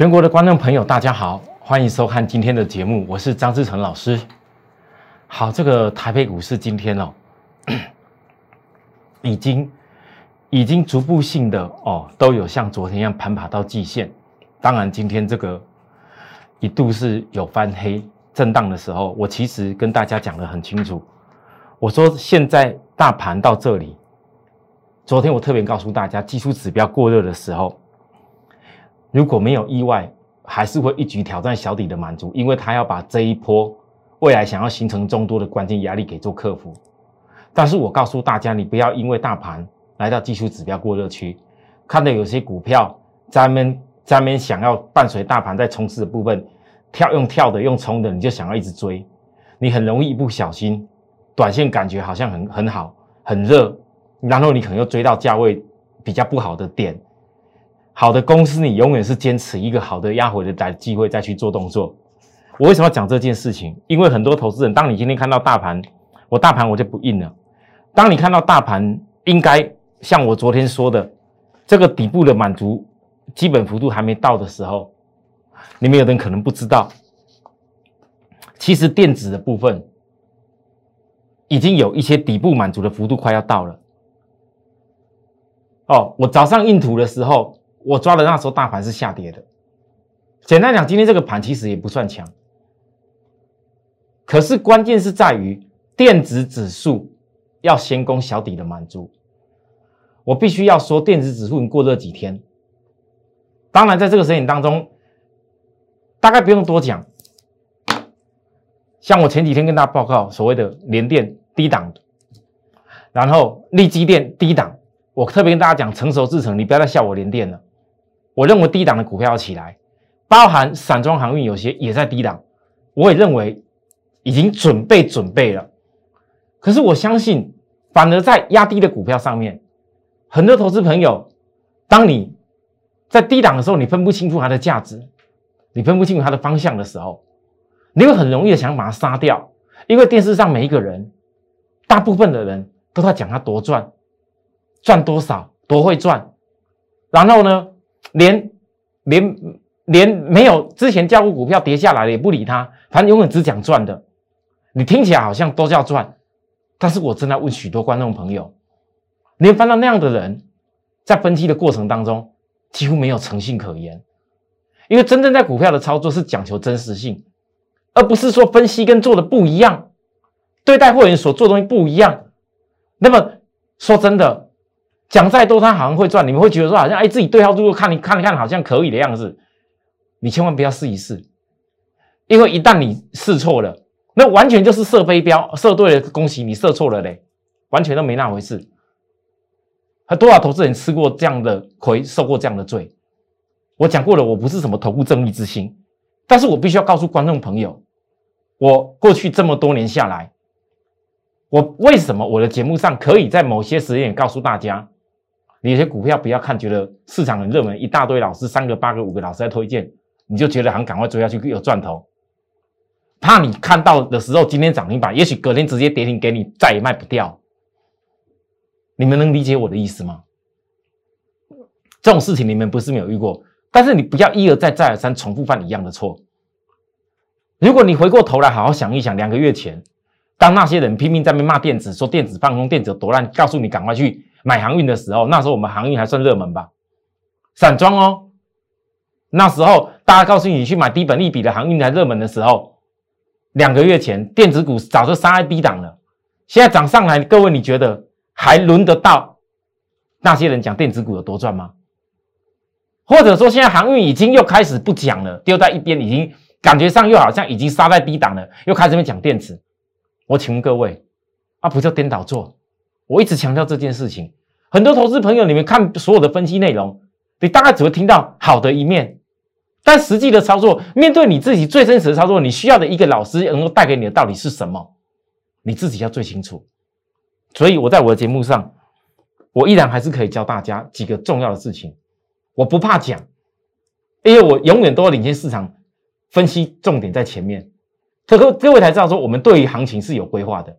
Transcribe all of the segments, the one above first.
全国的观众朋友，大家好，欢迎收看今天的节目，我是张志成老师。好，这个台北股市今天哦，已经已经逐步性的哦，都有像昨天一样攀爬到季线。当然，今天这个一度是有翻黑震荡的时候，我其实跟大家讲的很清楚，我说现在大盘到这里，昨天我特别告诉大家，技术指标过热的时候。如果没有意外，还是会一举挑战小底的满足，因为他要把这一波未来想要形成众多的关键压力给做克服。但是我告诉大家，你不要因为大盘来到技术指标过热区，看到有些股票咱们咱们想要伴随大盘在冲刺的部分跳用跳的用冲的，你就想要一直追，你很容易一不小心，短线感觉好像很很好很热，然后你可能又追到价位比较不好的点。好的公司，你永远是坚持一个好的压回的来机会再去做动作。我为什么要讲这件事情？因为很多投资人，当你今天看到大盘，我大盘我就不印了。当你看到大盘应该像我昨天说的，这个底部的满足基本幅度还没到的时候，你们有的人可能不知道，其实电子的部分已经有一些底部满足的幅度快要到了。哦，我早上印图的时候。我抓的那时候大盘是下跌的，简单讲，今天这个盘其实也不算强，可是关键是在于电子指数要先攻小底的满足。我必须要说，电子指数你过这几天，当然在这个时间当中，大概不用多讲。像我前几天跟大家报告所谓的联电低档，然后利基电低档，我特别跟大家讲成熟制成，你不要再笑我联电了。我认为低档的股票要起来，包含散装航运有些也在低档，我也认为已经准备准备了。可是我相信，反而在压低的股票上面，很多投资朋友，当你在低档的时候，你分不清楚它的价值，你分不清楚它的方向的时候，你会很容易的想把它杀掉，因为电视上每一个人，大部分的人都在讲他多赚，赚多少，多会赚，然后呢？连连连没有之前教过股票跌下来了也不理他，反正永远只讲赚的。你听起来好像都叫赚，但是我正在问许多观众朋友，连翻到那样的人，在分析的过程当中几乎没有诚信可言，因为真正在股票的操作是讲求真实性，而不是说分析跟做的不一样，对待会员所做东西不一样。那么说真的。讲再多，他好像会赚，你们会觉得说好像哎，自己对号入座，看你看一看，好像可以的样子。你千万不要试一试，因为一旦你试错了，那完全就是射飞镖，射对了恭喜你，射错了嘞，完全都没那回事。很多少投资人吃过这样的亏，受过这样的罪。我讲过了，我不是什么投顾正义之心，但是我必须要告诉观众朋友，我过去这么多年下来，我为什么我的节目上可以在某些时间告诉大家。你有些股票不要看，觉得市场很热门，一大堆老师，三个、八个、五个老师在推荐，你就觉得很赶快追下去有赚头。怕你看到的时候，今天涨停板，也许隔天直接跌停给你，再也卖不掉。你们能理解我的意思吗？这种事情你们不是没有遇过，但是你不要一而再、再而三重复犯一样的错。如果你回过头来好好想一想，两个月前，当那些人拼命在那骂电子，说电子放空，电子有多烂，告诉你赶快去。买航运的时候，那时候我们航运还算热门吧，散装哦。那时候大家告诉你去买低本利比的航运才热门的时候，两个月前电子股早就杀在低档了。现在涨上来，各位你觉得还轮得到那些人讲电子股有多赚吗？或者说现在航运已经又开始不讲了，丢在一边，已经感觉上又好像已经杀在低档了，又开始讲电子。我请问各位，啊，不叫颠倒做？我一直强调这件事情，很多投资朋友，你们看所有的分析内容，你大概只会听到好的一面，但实际的操作，面对你自己最真实的操作，你需要的一个老师能够带给你的到底是什么，你自己要最清楚。所以我在我的节目上，我依然还是可以教大家几个重要的事情，我不怕讲，因为我永远都要领先市场，分析重点在前面。各各位才知道说，我们对于行情是有规划的。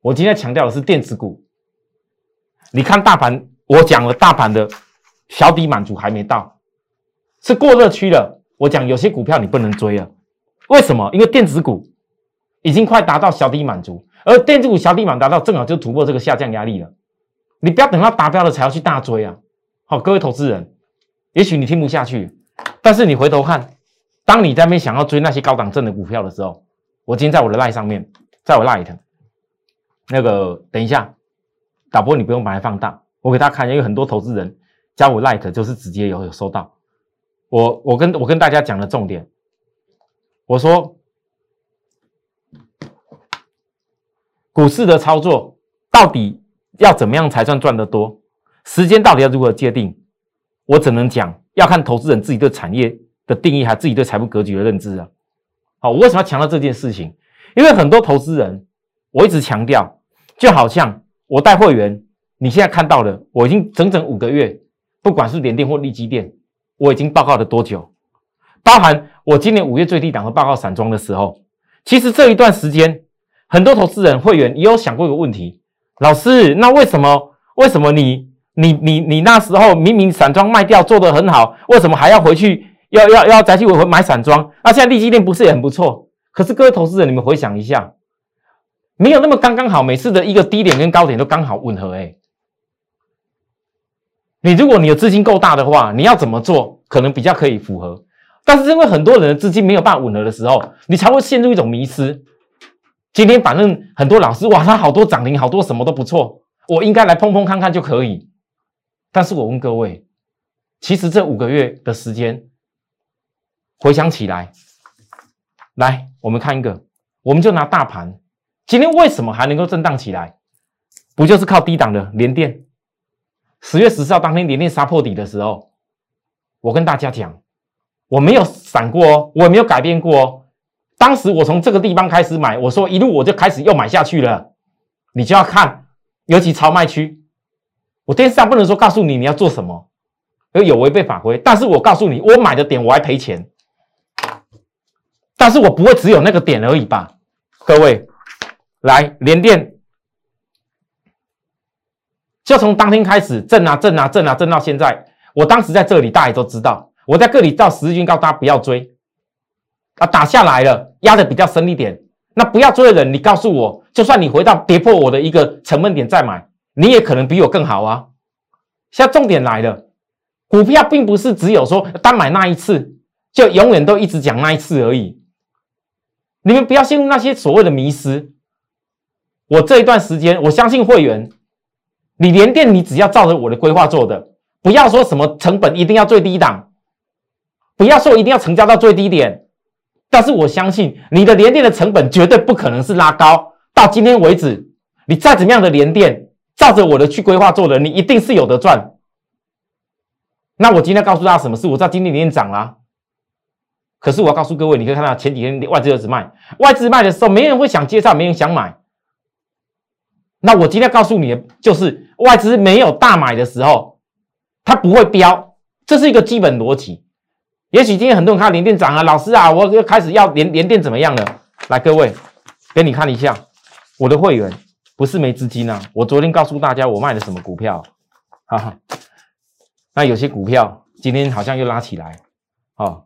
我今天强调的是电子股。你看大盘，我讲了大盘的小底满足还没到，是过热区了。我讲有些股票你不能追了，为什么？因为电子股已经快达到小底满足，而电子股小底满达到，正好就突破这个下降压力了。你不要等到达标了才要去大追啊！好，各位投资人，也许你听不下去，但是你回头看，当你在那边想要追那些高档证的股票的时候，我今天在我的 line 上面，在我 line 那个，等一下，导播你不用把它放大，我给大家看，因为很多投资人加我 line 就是直接有有收到。我我跟我跟大家讲的重点，我说股市的操作到底要怎么样才算赚得多？时间到底要如何界定？我只能讲要看投资人自己对产业的定义，还自己对财富格局的认知啊。好，我为什么要强调这件事情？因为很多投资人，我一直强调，就好像我带会员，你现在看到的，我已经整整五个月，不管是联电或利基电。我已经报告了多久？包含我今年五月最低档和报告散装的时候，其实这一段时间，很多投资人会员也有想过一个问题：老师，那为什么？为什么你你你你那时候明明散装卖掉做得很好，为什么还要回去要要要再去买散装？那现在利基店不是也很不错？可是各位投资人，你们回想一下，没有那么刚刚好，每次的一个低点跟高点都刚好吻合，哎。你如果你的资金够大的话，你要怎么做可能比较可以符合？但是因为很多人的资金没有办法吻合的时候，你才会陷入一种迷失。今天反正很多老师哇，他好多涨停，好多什么都不错，我应该来碰碰看看就可以。但是我问各位，其实这五个月的时间，回想起来，来我们看一个，我们就拿大盘，今天为什么还能够震荡起来？不就是靠低档的连电？十月十四号当天连电杀破底的时候，我跟大家讲，我没有闪过哦，我也没有改变过哦。当时我从这个地方开始买，我说一路我就开始又买下去了。你就要看，尤其超卖区，我电视上不能说告诉你你要做什么，因为有违背法规。但是我告诉你，我买的点我还赔钱，但是我不会只有那个点而已吧？各位，来连电。就从当天开始震啊震啊震啊震到现在，我当时在这里，大家都知道。我在这里到十日均告大家不要追啊，打下来了，压的比较深一点。那不要追的人，你告诉我，就算你回到跌破我的一个成本点再买，你也可能比我更好啊。现在重点来了，股票并不是只有说单买那一次，就永远都一直讲那一次而已。你们不要陷入那些所谓的迷失。我这一段时间，我相信会员。你连电，你只要照着我的规划做的，不要说什么成本一定要最低档，不要说一定要成交到最低点。但是我相信你的连电的成本绝对不可能是拉高。到今天为止，你再怎么样的连电，照着我的去规划做的，你一定是有的赚。那我今天告诉大家什么事？我知道今天连电涨了，可是我要告诉各位，你可以看到前几天外资一直卖，外资卖的时候，没人会想介绍，没人想买。那我今天告诉你的就是。外资没有大买的时候，它不会飙，这是一个基本逻辑。也许今天很多人看连电涨啊，老师啊，我又开始要连连电怎么样了？来，各位，给你看一下我的会员，不是没资金啊。我昨天告诉大家我卖的什么股票，哈哈。那有些股票今天好像又拉起来，啊，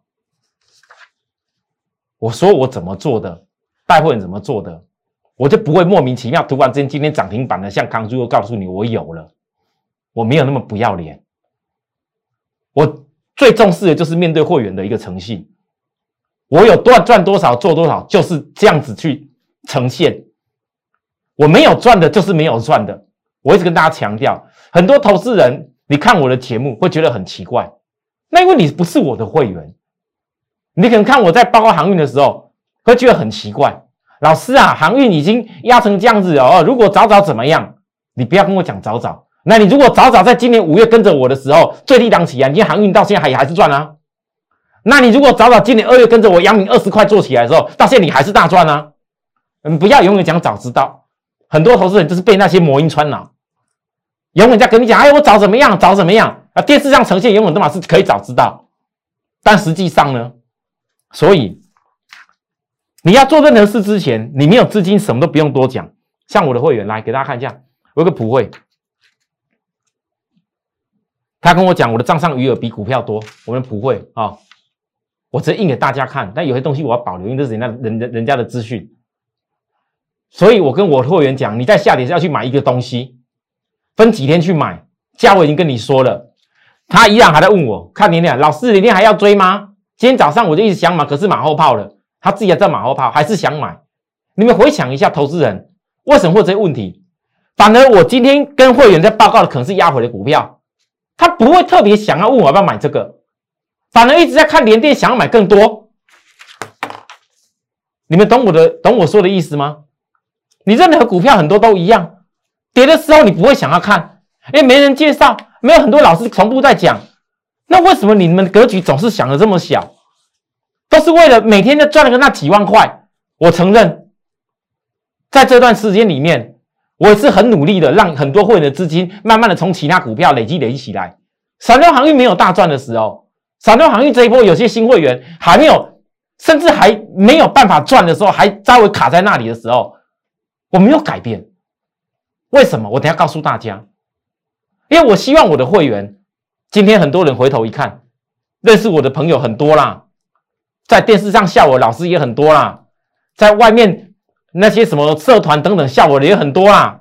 我说我怎么做的，带会员怎么做的。我就不会莫名其妙突然之间今天涨停板的，像康叔又告诉你我有了，我没有那么不要脸。我最重视的就是面对会员的一个诚信，我有多赚多少做多少，就是这样子去呈现。我没有赚的，就是没有赚的。我一直跟大家强调，很多投资人你看我的节目会觉得很奇怪，那因为你不是我的会员，你可能看我在报告航运的时候会觉得很奇怪。老师啊，航运已经压成这样子哦。如果早早怎么样？你不要跟我讲早早。那你如果早早在今年五月跟着我的时候，最低档起啊，你航运到现在还还是赚啊。那你如果早早今年二月跟着我阳明二十块做起来的时候，到现在你还是大赚啊。嗯，不要永远讲早知道，很多投资人就是被那些魔音穿脑，永远在跟你讲，哎，我早怎么样，早怎么样啊？电视上呈现永远都嘛是可以早知道，但实际上呢，所以。你要做任何事之前，你没有资金，什么都不用多讲。像我的会员来给大家看一下，我有个普惠，他跟我讲我的账上余额比股票多，我们普惠啊，我直接印给大家看。但有些东西我要保留，因为这是人家人人人家的资讯。所以我跟我的会员讲，你在下跌是要去买一个东西，分几天去买。价位已经跟你说了，他一样还在问我，看你俩老师，你天还要追吗？今天早上我就一直想买，可是马后炮了。他自己还在马后炮，还是想买。你们回想一下，投资人为什么会这些问题？反而我今天跟会员在报告的可能是压回的股票，他不会特别想要问我要不要买这个，反而一直在看连电，想要买更多。你们懂我的，懂我说的意思吗？你任何股票很多都一样，跌的时候你不会想要看，因为没人介绍，没有很多老师重复在讲。那为什么你们格局总是想的这么小？都是为了每天就赚了个那几万块。我承认，在这段时间里面，我也是很努力的，让很多会员的资金慢慢的从其他股票累积累积起来。闪电航运没有大赚的时候，闪电航运这一波有些新会员还没有，甚至还没有办法赚的时候，还稍微卡在那里的时候，我没有改变。为什么？我等下告诉大家，因为我希望我的会员今天很多人回头一看，认识我的朋友很多啦。在电视上笑我老师也很多啦，在外面那些什么社团等等笑我的也很多啦。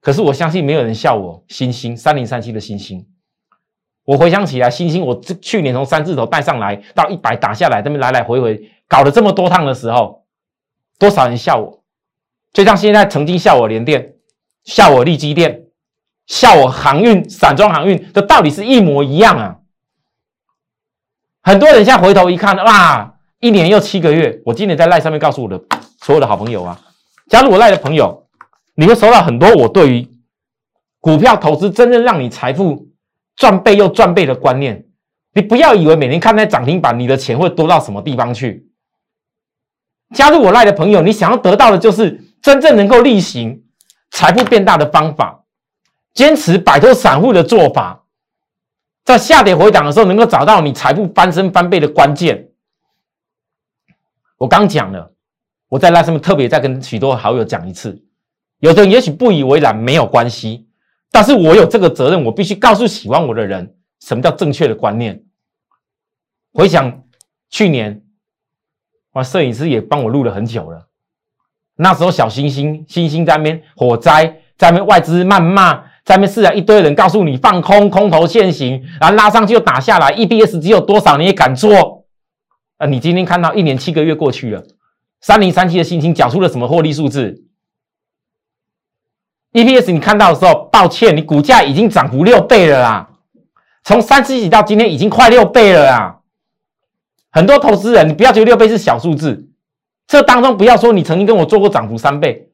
可是我相信没有人笑我星星三零三七的星星。我回想起来，星星我去年从三字头带上来到一百打下来，这边来来回回搞了这么多趟的时候，多少人笑我？就像现在曾经笑我联电、笑我利基电、笑我航运散装航运，这道理是一模一样啊。很多人现在回头一看，哇，一年又七个月。我今年在赖上面告诉我的 所有的好朋友啊，加入我赖的朋友，你会收到很多我对于股票投资真正让你财富赚倍又赚倍的观念。你不要以为每天看那涨停板，你的钱会多到什么地方去。加入我赖的朋友，你想要得到的就是真正能够例行财富变大的方法，坚持摆脱散户的做法。在下跌回档的时候，能够找到你财富翻身翻倍的关键。我刚讲了，我在那上面特别再跟许多好友讲一次。有的人也许不以为然，没有关系，但是我有这个责任，我必须告诉喜欢我的人，什么叫正确的观念。回想去年，我摄影师也帮我录了很久了。那时候小星星星星在那边火灾，在那边外资谩骂。在面是啊，一堆人告诉你放空，空头现行，然后拉上去又打下来，EPS 只有多少你也敢做？啊，你今天看到一年七个月过去了，三零三七的心情缴出了什么获利数字？EPS 你看到的时候，抱歉，你股价已经涨幅六倍了啦，从三十几到今天已经快六倍了啦。很多投资人，你不要觉得六倍是小数字，这当中不要说你曾经跟我做过涨幅三倍。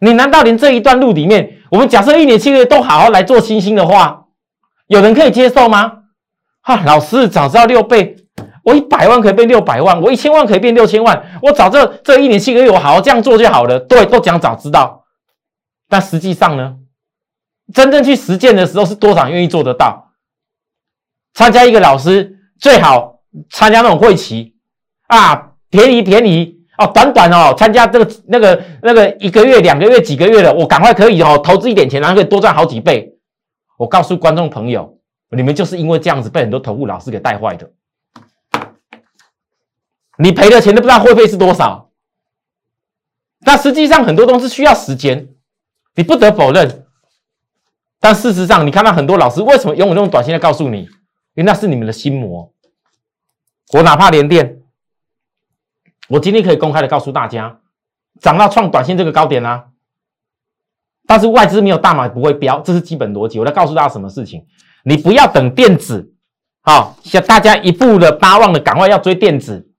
你难道连这一段路里面，我们假设一年七个月都好好来做星星的话，有人可以接受吗？哈，老师早知道六倍，我一百万可以变六百万，我一千万可以变六千万，我早这这一年七个月我好好这样做就好了。对，都讲早知道，但实际上呢，真正去实践的时候，是多少愿意做得到？参加一个老师最好参加那种会期啊，便宜便宜。哦，短短哦，参加这个那个那个一个月、两个月、几个月的，我赶快可以哦，投资一点钱，然后可以多赚好几倍。我告诉观众朋友，你们就是因为这样子被很多投顾老师给带坏的。你赔的钱都不知道会费是多少，但实际上很多东西需要时间，你不得否认。但事实上，你看到很多老师为什么用我这种短信来告诉你？因为那是你们的心魔。我哪怕连电。我今天可以公开的告诉大家，涨到创短线这个高点啦。但是外资没有大买不会飙，这是基本逻辑。我来告诉大家什么事情，你不要等电子，好，像大家一步的八万的，赶快要追电子，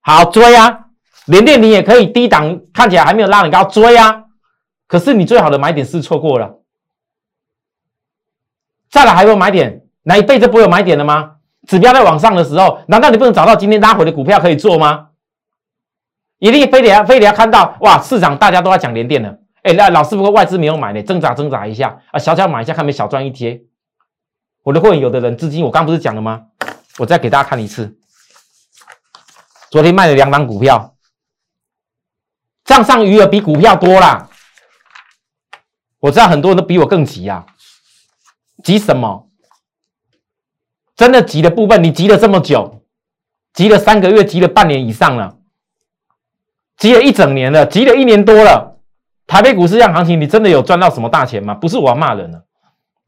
好追啊！连电你也可以低档，看起来还没有拉很高，追啊！可是你最好的买点是错过了，再来还有买点，哪一辈子不会有买点的吗？指标在往上的时候，难道你不能找到今天拉回的股票可以做吗？一定非得要非得要看到哇！市场大家都在讲连电了，哎，那老师不过外资没有买呢，挣扎挣扎一下啊，小小买一下，看没小赚一贴。我的会员有的人资金，我刚不是讲了吗？我再给大家看一次，昨天卖了两档股票，账上余额比股票多啦。我知道很多人都比我更急啊，急什么？真的急的部分，你急了这么久，急了三个月，急了半年以上了，急了一整年了，急了一年多了。台北股市这样行情，你真的有赚到什么大钱吗？不是我要骂人了，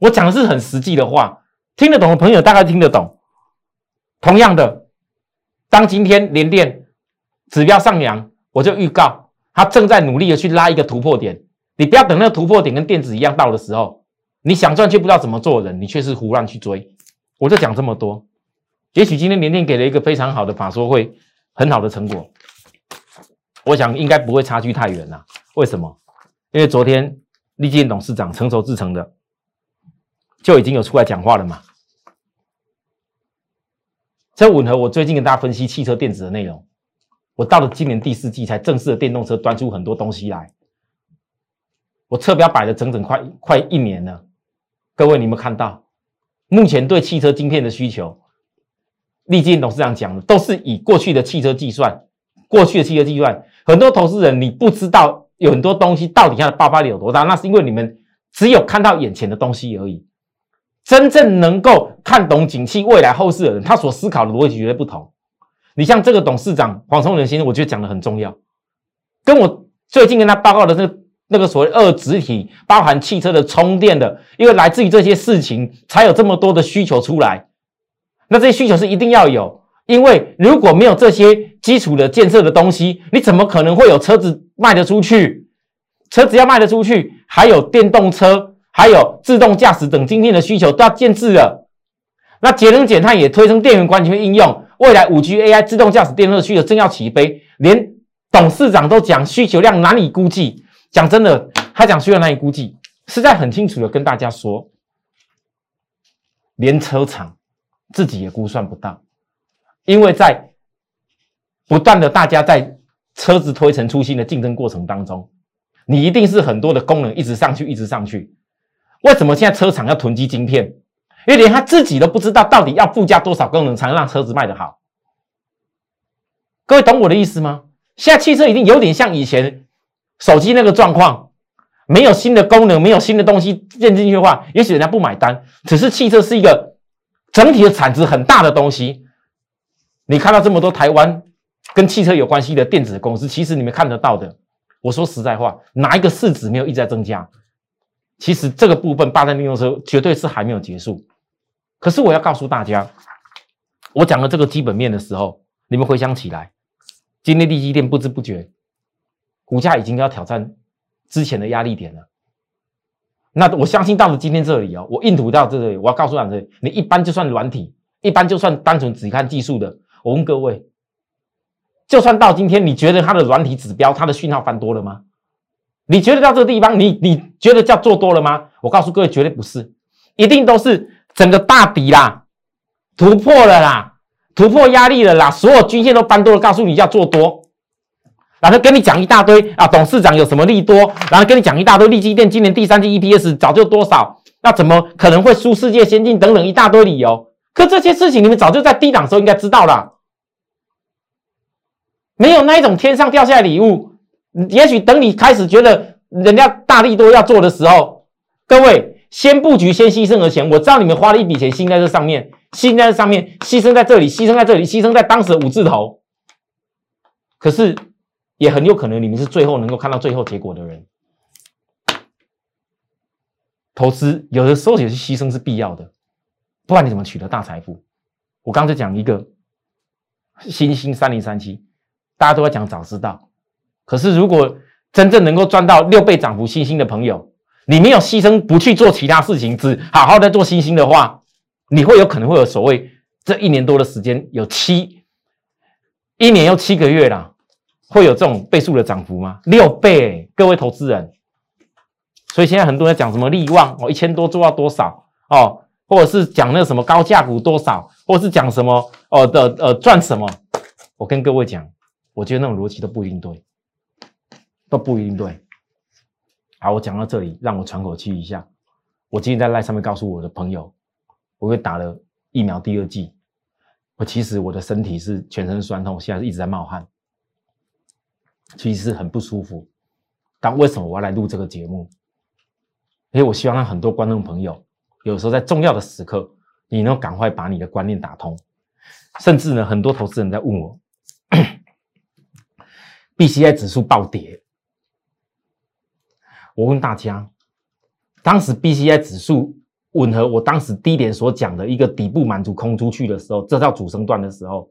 我讲的是很实际的话，听得懂的朋友大概听得懂。同样的，当今天连电指标上扬，我就预告它正在努力的去拉一个突破点。你不要等那个突破点跟电子一样到的时候，你想赚却不知道怎么做人，你却是胡乱去追。我就讲这么多，也许今天连电给了一个非常好的法说会，很好的成果，我想应该不会差距太远了。为什么？因为昨天立建董事长成熟制成的就已经有出来讲话了嘛。这吻合我最近跟大家分析汽车电子的内容。我到了今年第四季才正式的电动车端出很多东西来。我测标摆了整整快快一年了，各位你们看到，目前对汽车晶片的需求，立建董事长讲的都是以过去的汽车计算，过去的汽车计算，很多投资人你不知道有很多东西到底它的爆发力有多大，那是因为你们只有看到眼前的东西而已。真正能够看懂景气未来后市的人，他所思考的逻辑绝对不同。你像这个董事长黄崇仁先生，我觉得讲的很重要，跟我最近跟他报告的那个。那个所谓二子体，包含汽车的充电的，因为来自于这些事情，才有这么多的需求出来。那这些需求是一定要有，因为如果没有这些基础的建设的东西，你怎么可能会有车子卖得出去？车子要卖得出去，还有电动车，还有自动驾驶等今天的需求都要建制了。那节能减碳也推升电源管理应用，未来五 G AI 自动驾驶电动车需求正要起飞，连董事长都讲需求量难以估计。讲真的，他讲需要难以估计，是在很清楚的跟大家说，连车厂自己也估算不到，因为在不断的大家在车子推陈出新的竞争过程当中，你一定是很多的功能一直上去，一直上去。为什么现在车厂要囤积晶片？因为连他自己都不知道到底要附加多少功能才能让车子卖得好。各位懂我的意思吗？现在汽车已经有点像以前。手机那个状况，没有新的功能，没有新的东西建进去的话，也许人家不买单。只是汽车是一个整体的产值很大的东西。你看到这么多台湾跟汽车有关系的电子公司，其实你们看得到的。我说实在话，哪一个市值没有一直在增加？其实这个部分霸占电动车绝对是还没有结束。可是我要告诉大家，我讲了这个基本面的时候，你们回想起来，今天第一天不知不觉。股价已经要挑战之前的压力点了，那我相信到了今天这里哦，我印图到这里，我要告诉大家，你一般就算软体，一般就算单纯只看技术的，我问各位，就算到今天，你觉得它的软体指标，它的讯号翻多了吗？你觉得到这个地方，你你觉得叫做多了吗？我告诉各位，绝对不是，一定都是整个大底啦，突破了啦，突破压力了啦，所有均线都翻多了，告诉你叫做多。然后跟你讲一大堆啊，董事长有什么利多？然后跟你讲一大堆，利基电今年第三季 EPS 早就多少？那怎么可能会输世界先进？等等一大堆理由。可这些事情你们早就在低档时候应该知道了，没有那一种天上掉下来礼物。也许等你开始觉得人家大力多要做的时候，各位先布局，先牺牲的钱，我知道你们花了一笔钱，心在这上面，心在这上面，牺牲在这里，牺牲在这里，牺牲在当时的五字头。可是。也很有可能你们是最后能够看到最后结果的人。投资有的时候也是牺牲是必要的，不然你怎么取得大财富？我刚才讲一个新兴三零三七，大家都在讲早知道，可是如果真正能够赚到六倍涨幅新兴的朋友，你没有牺牲不去做其他事情，只好好的做新兴的话，你会有可能会有所谓这一年多的时间有七一年又七个月了。会有这种倍数的涨幅吗？六倍，各位投资人。所以现在很多人讲什么利旺哦，一千多做到多少哦，或者是讲那个什么高价股多少，或者是讲什么呃的呃赚什么。我跟各位讲，我觉得那种逻辑都不一定对，都不一定对。好，我讲到这里，让我喘口气一下。我今天在赖上面告诉我的朋友，我会打了疫苗第二剂。我其实我的身体是全身酸痛，现在一直在冒汗。其实很不舒服，但为什么我要来录这个节目？因为我希望让很多观众朋友有时候在重要的时刻，你能赶快把你的观念打通。甚至呢，很多投资人在问我，BCI 指数暴跌，我问大家，当时 BCI 指数吻合我当时低点所讲的一个底部满足空出去的时候，这叫主升段的时候，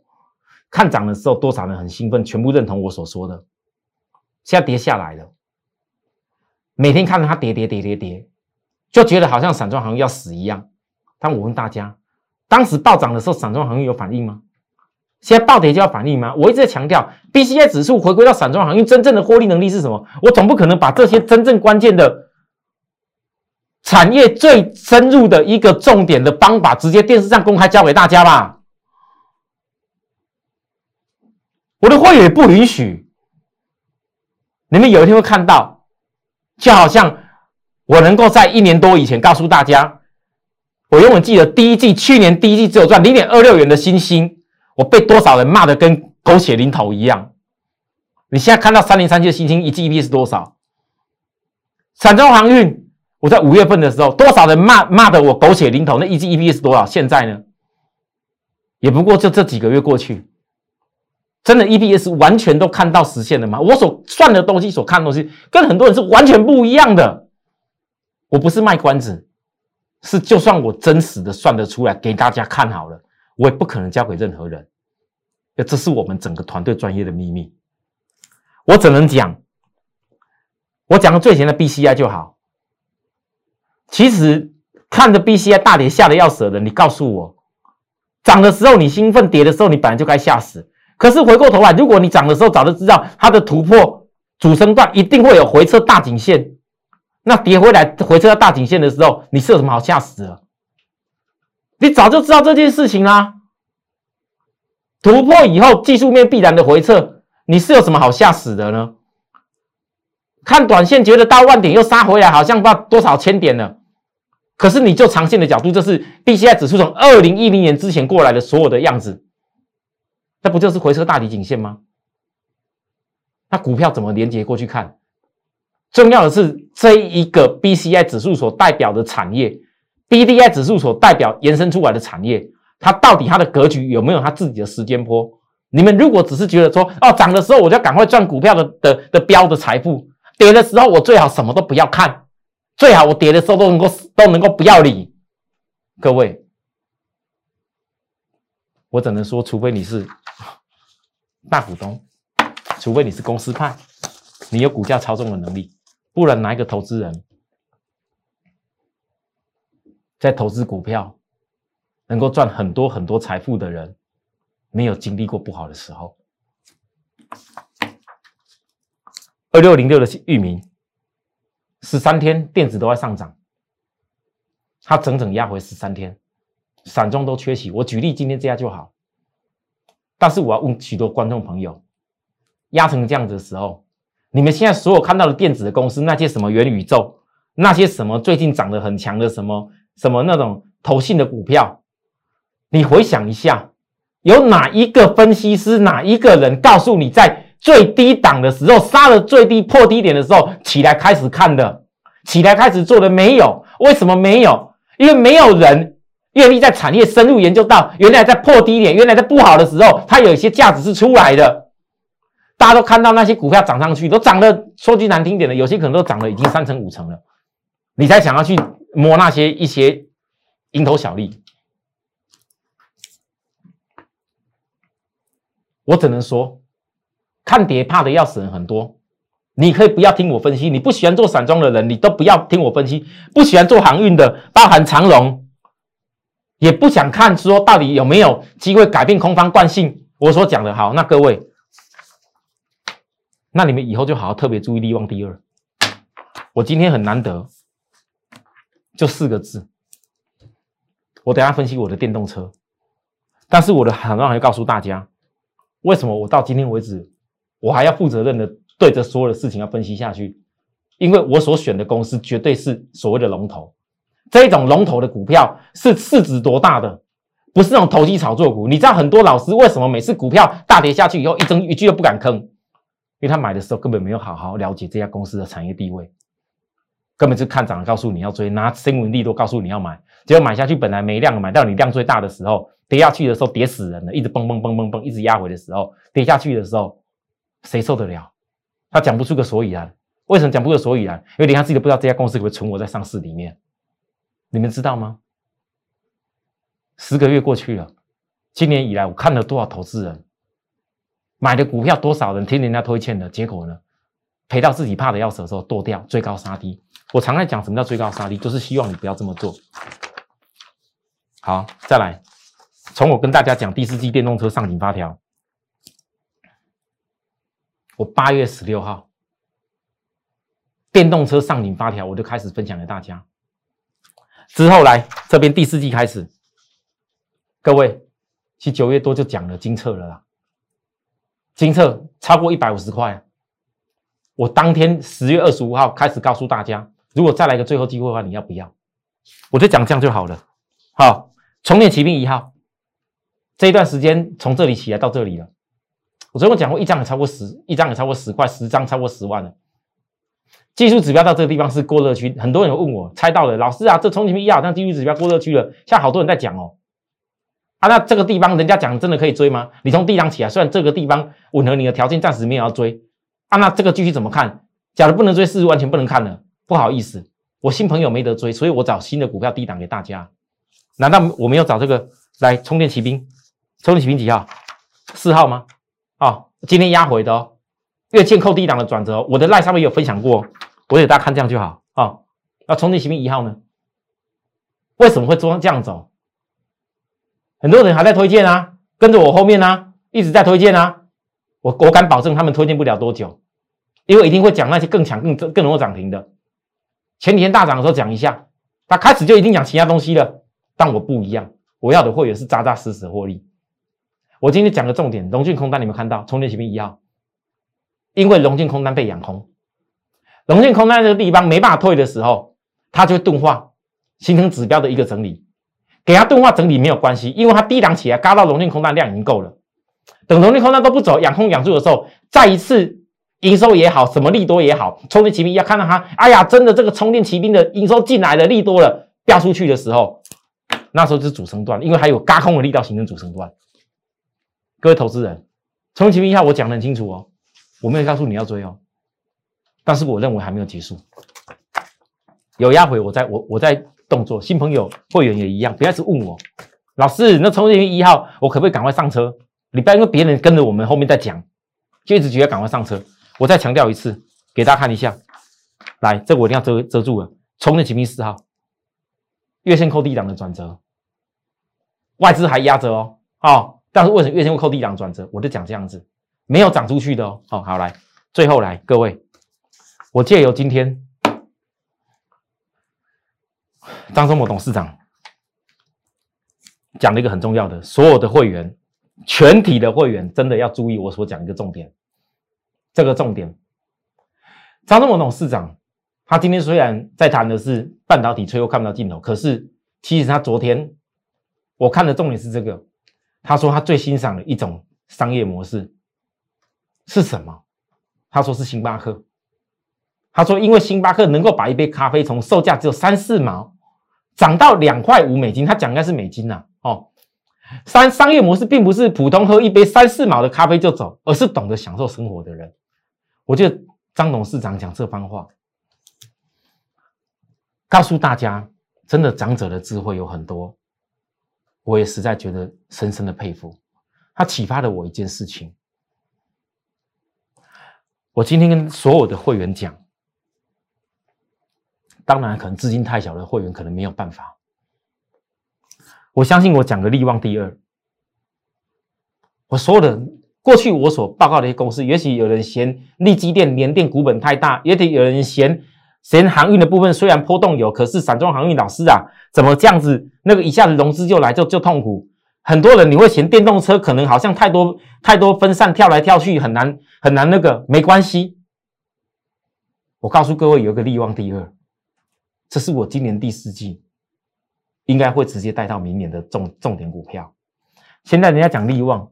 看涨的时候，多少人很兴奋，全部认同我所说的。现在跌下来了，每天看着它跌跌跌跌跌，就觉得好像散装行业要死一样。但我问大家。当时暴涨的时候，散装航运有反应吗？现在暴跌就要反应吗？我一直在强调，BCI 指数回归到散装航运真正的获利能力是什么？我总不可能把这些真正关键的产业最深入的一个重点的方法，直接电视上公开教给大家吧？我的会员不允许。你们有一天会看到，就好像我能够在一年多以前告诉大家。我永远记得第一季，去年第一季只有赚零点二六元的星星，我被多少人骂的跟狗血淋头一样。你现在看到三零三七的星星一季 E P 是多少？散装航运，我在五月份的时候，多少人骂骂的我狗血淋头？那一季 E P 是多少？现在呢？也不过就这几个月过去，真的 E P S 完全都看到实现了吗？我所算的东西，所看的东西，跟很多人是完全不一样的。我不是卖关子。是，就算我真实的算得出来给大家看好了，我也不可能交给任何人。这是我们整个团队专业的秘密。我只能讲，我讲个最前的 BCI 就好。其实看着 BCI 大跌吓得要死的，你告诉我，涨的时候你兴奋，跌的时候你本来就该吓死。可是回过头来，如果你涨的时候早就知道它的突破主升段一定会有回撤大颈线。那跌回来回撤到大颈线的时候，你是有什么好吓死的？你早就知道这件事情啦。突破以后技术面必然的回撤，你是有什么好吓死的呢？看短线觉得到万点又杀回来，好像不知道多少千点了。可是你就长线的角度，这是 B C I 指数从二零一零年之前过来的所有的样子，那不就是回撤大底颈线吗？那股票怎么连接过去看？重要的是这一个 BCI 指数所代表的产业，BDI 指数所代表延伸出来的产业，它到底它的格局有没有它自己的时间波？你们如果只是觉得说，哦，涨的时候我就赶快赚股票的的的标的财富，跌的时候我最好什么都不要看，最好我跌的时候都能够都能够不要理。各位，我只能说，除非你是大股东，除非你是公司派，你有股价操纵的能力。不然，哪一个投资人，在投资股票能够赚很多很多财富的人，没有经历过不好的时候？二六零六的域名，十三天电子都在上涨，它整整压回十三天，散中都缺席。我举例今天这样就好，但是我要问许多观众朋友，压成这样子的时候。你们现在所有看到的电子的公司，那些什么元宇宙，那些什么最近涨得很强的什么什么那种投信的股票，你回想一下，有哪一个分析师，哪一个人告诉你，在最低档的时候杀了最低破低点的时候起来开始看的，起来开始做的没有？为什么没有？因为没有人愿意在产业深入研究到，原来在破低点，原来在不好的时候，它有一些价值是出来的。大家都看到那些股票涨上去，都涨了，说句难听点的，有些可能都涨了已经三成五成了，你才想要去摸那些一些蝇头小利。我只能说，看跌怕的要死人很多。你可以不要听我分析，你不喜欢做散装的人，你都不要听我分析。不喜欢做航运的，包含长荣，也不想看说到底有没有机会改变空方惯性。我所讲的好，那各位。那你们以后就好好特别注意力旺第二。我今天很难得，就四个字。我等下分析我的电动车，但是我的很多要告诉大家，为什么我到今天为止，我还要负责任的对着所有的事情要分析下去？因为我所选的公司绝对是所谓的龙头，这种龙头的股票是市值多大的，不是那种投机炒作股。你知道很多老师为什么每次股票大跌下去以后，一争一句都不敢吭？因为他买的时候根本没有好好了解这家公司的产业地位，根本就看涨，告诉你要追，拿新闻利多告诉你要买，结果买下去本来没量，买到你量最大的时候，跌下去的时候跌死人了，一直蹦蹦蹦蹦蹦，一直压回的时候，跌下去的时候，谁受得了？他讲不出个所以然。为什么讲不出个所以然？因为连他自己都不知道这家公司可不可以存活在上市里面。你们知道吗？十个月过去了，今年以来我看了多少投资人买的股票，多少人听人家推荐的结果呢？赔到自己怕的要死的时候剁掉，追高杀低。我常在讲什么叫追高杀低，就是希望你不要这么做。好，再来，从我跟大家讲第四季电动车上紧发条，我八月十六号电动车上紧发条，我就开始分享给大家。之后来这边第四季开始，各位，其实九月多就讲了金策了啦，金策超过一百五十块。我当天十月二十五号开始告诉大家，如果再来一个最后机会的话，你要不要？我就讲这样就好了。好，充电骑兵一号，这一段时间从这里起来到这里了。我昨天讲过，一张也超过十，一张也超过十块，十张超过十万了。技术指标到这个地方是过热区，很多人问我猜到了，老师啊，这充电骑兵一号，像技术指标过热区了，现在好多人在讲哦。啊，那这个地方人家讲真的可以追吗？你从低档起来，虽然这个地方吻合你的条件，暂时没有要追。啊，那这个继续怎么看？假如不能追，是完全不能看了。不好意思，我新朋友没得追，所以我找新的股票低档给大家。难道我没有找这个来充电骑兵？充电骑兵几号？四号吗？哦，今天压回的哦，月线扣低档的转折。我的赖上面有分享过，我给大家看这样就好啊。那充电骑兵一号呢？为什么会做这样走？很多人还在推荐啊，跟着我后面呢，一直在推荐啊。我我敢保证，他们推荐不了多久，因为一定会讲那些更强、更更容易涨停的。前几天大涨的时候讲一下，他开始就已经讲其他东西了。但我不一样，我要的会员是扎扎实实的获利。我今天讲个重点，龙俊空单，你们看到充电前面一号，因为龙俊空单被养空，龙俊空单这个地方没办法退的时候，它就会钝化，形成指标的一个整理。给它钝化整理没有关系，因为它低档起来，嘎到龙俊空单量已经够了。等龙利空单都不走，养空养住的时候，再一次营收也好，什么利多也好，充电骑兵要看到它，哎呀，真的这个充电骑兵的营收进来了，利多了，掉出去的时候，那时候是主升段，因为还有嘎空的力道形成主升段。各位投资人，充电骑兵一下我讲的很清楚哦，我没有告诉你要追哦，但是我认为还没有结束，有压回，我在我我在动作，新朋友会员也一样，不要是问我，老师，那充电骑兵一号我可不可以赶快上车？你不要因为别人跟着我们后面在讲，就一直觉得赶快上车。我再强调一次，给大家看一下。来，这个我一定要遮遮住了。充电启兵四号，月线扣低档的转折，外资还压着哦。哦，但是为什么月线会扣低档转折？我就讲这样子，没有涨出去的哦。好，好来，最后来，各位，我借由今天张忠谋董事长讲了一个很重要的，所有的会员。全体的会员真的要注意我所讲一个重点，这个重点，张忠谋董事长，他今天虽然在谈的是半导体最后看不到尽头，可是其实他昨天我看的重点是这个，他说他最欣赏的一种商业模式是什么？他说是星巴克，他说因为星巴克能够把一杯咖啡从售价只有三四毛涨到两块五美金，他讲应该是美金呐，哦。商商业模式并不是普通喝一杯三四毛的咖啡就走，而是懂得享受生活的人。我觉得张董事长讲这番话，告诉大家，真的长者的智慧有很多，我也实在觉得深深的佩服。他启发了我一件事情。我今天跟所有的会员讲，当然可能资金太小的会员可能没有办法。我相信我讲的利旺第二，我所有的过去我所报告的一些公司，也许有人嫌利基电、联电股本太大，也得有人嫌嫌航运的部分虽然波动有，可是散装航运老师啊，怎么这样子？那个一下子融资就来就就痛苦。很多人你会嫌电动车可能好像太多太多分散跳来跳去很难很难那个没关系。我告诉各位有一个利旺第二，这是我今年第四季。应该会直接带到明年的重重点股票。现在人家讲利旺，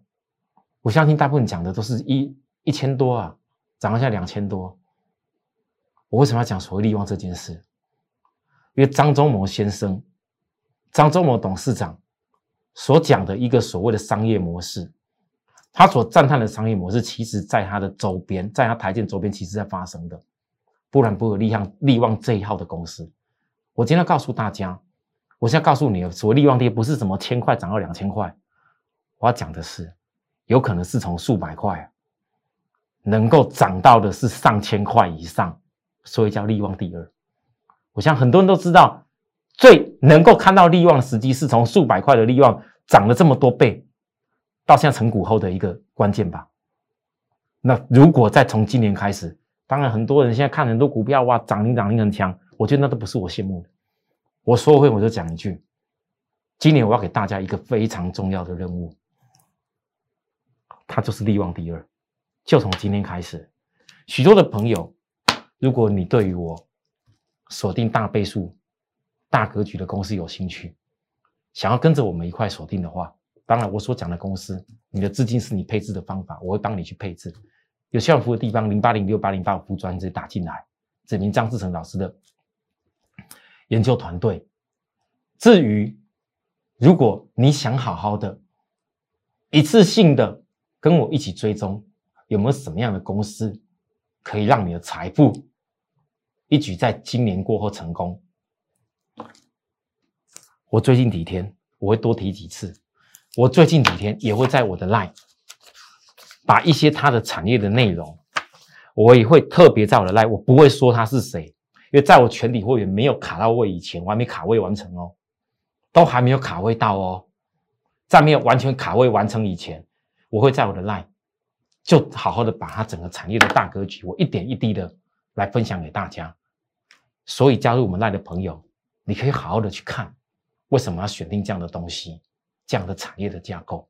我相信大部分讲的都是一一千多啊，涨一下两千多。我为什么要讲所谓利旺这件事？因为张忠谋先生、张忠谋董事长所讲的一个所谓的商业模式，他所赞叹的商业模式，其实在他的周边，在他台建周边，其实在发生的。不然不会利旺利旺这一号的公司。我今天要告诉大家，我现在告诉你，所谓利旺跌不是什么千块涨到两千块，我要讲的是，有可能是从数百块能够涨到的是上千块以上，所以叫利旺第二。我想很多人都知道，最能够看到利旺的时机是从数百块的利旺涨了这么多倍，到现在成股后的一个关键吧。那如果再从今年开始，当然，很多人现在看很多股票，哇，涨停涨停很强，我觉得那都不是我羡慕的。我说会我就讲一句，今年我要给大家一个非常重要的任务，它就是利旺第二，就从今天开始。许多的朋友，如果你对于我锁定大倍数、大格局的公司有兴趣，想要跟着我们一块锁定的话，当然我所讲的公司，你的资金是你配置的方法，我会帮你去配置。有需要服的地方，零八零六八零八五服务专直接打进来，指明张志成老师的研究团队。至于如果你想好好的一次性的跟我一起追踪，有没有什么样的公司可以让你的财富一举在今年过后成功？我最近几天我会多提几次，我最近几天也会在我的 line。把一些它的产业的内容，我也会特别在我的 line，我不会说他是谁，因为在我全体会员没有卡到位以前，我还没卡位完成哦，都还没有卡位到哦，在没有完全卡位完成以前，我会在我的 line 就好好的把它整个产业的大格局，我一点一滴的来分享给大家。所以加入我们 line 的朋友，你可以好好的去看，为什么要选定这样的东西，这样的产业的架构。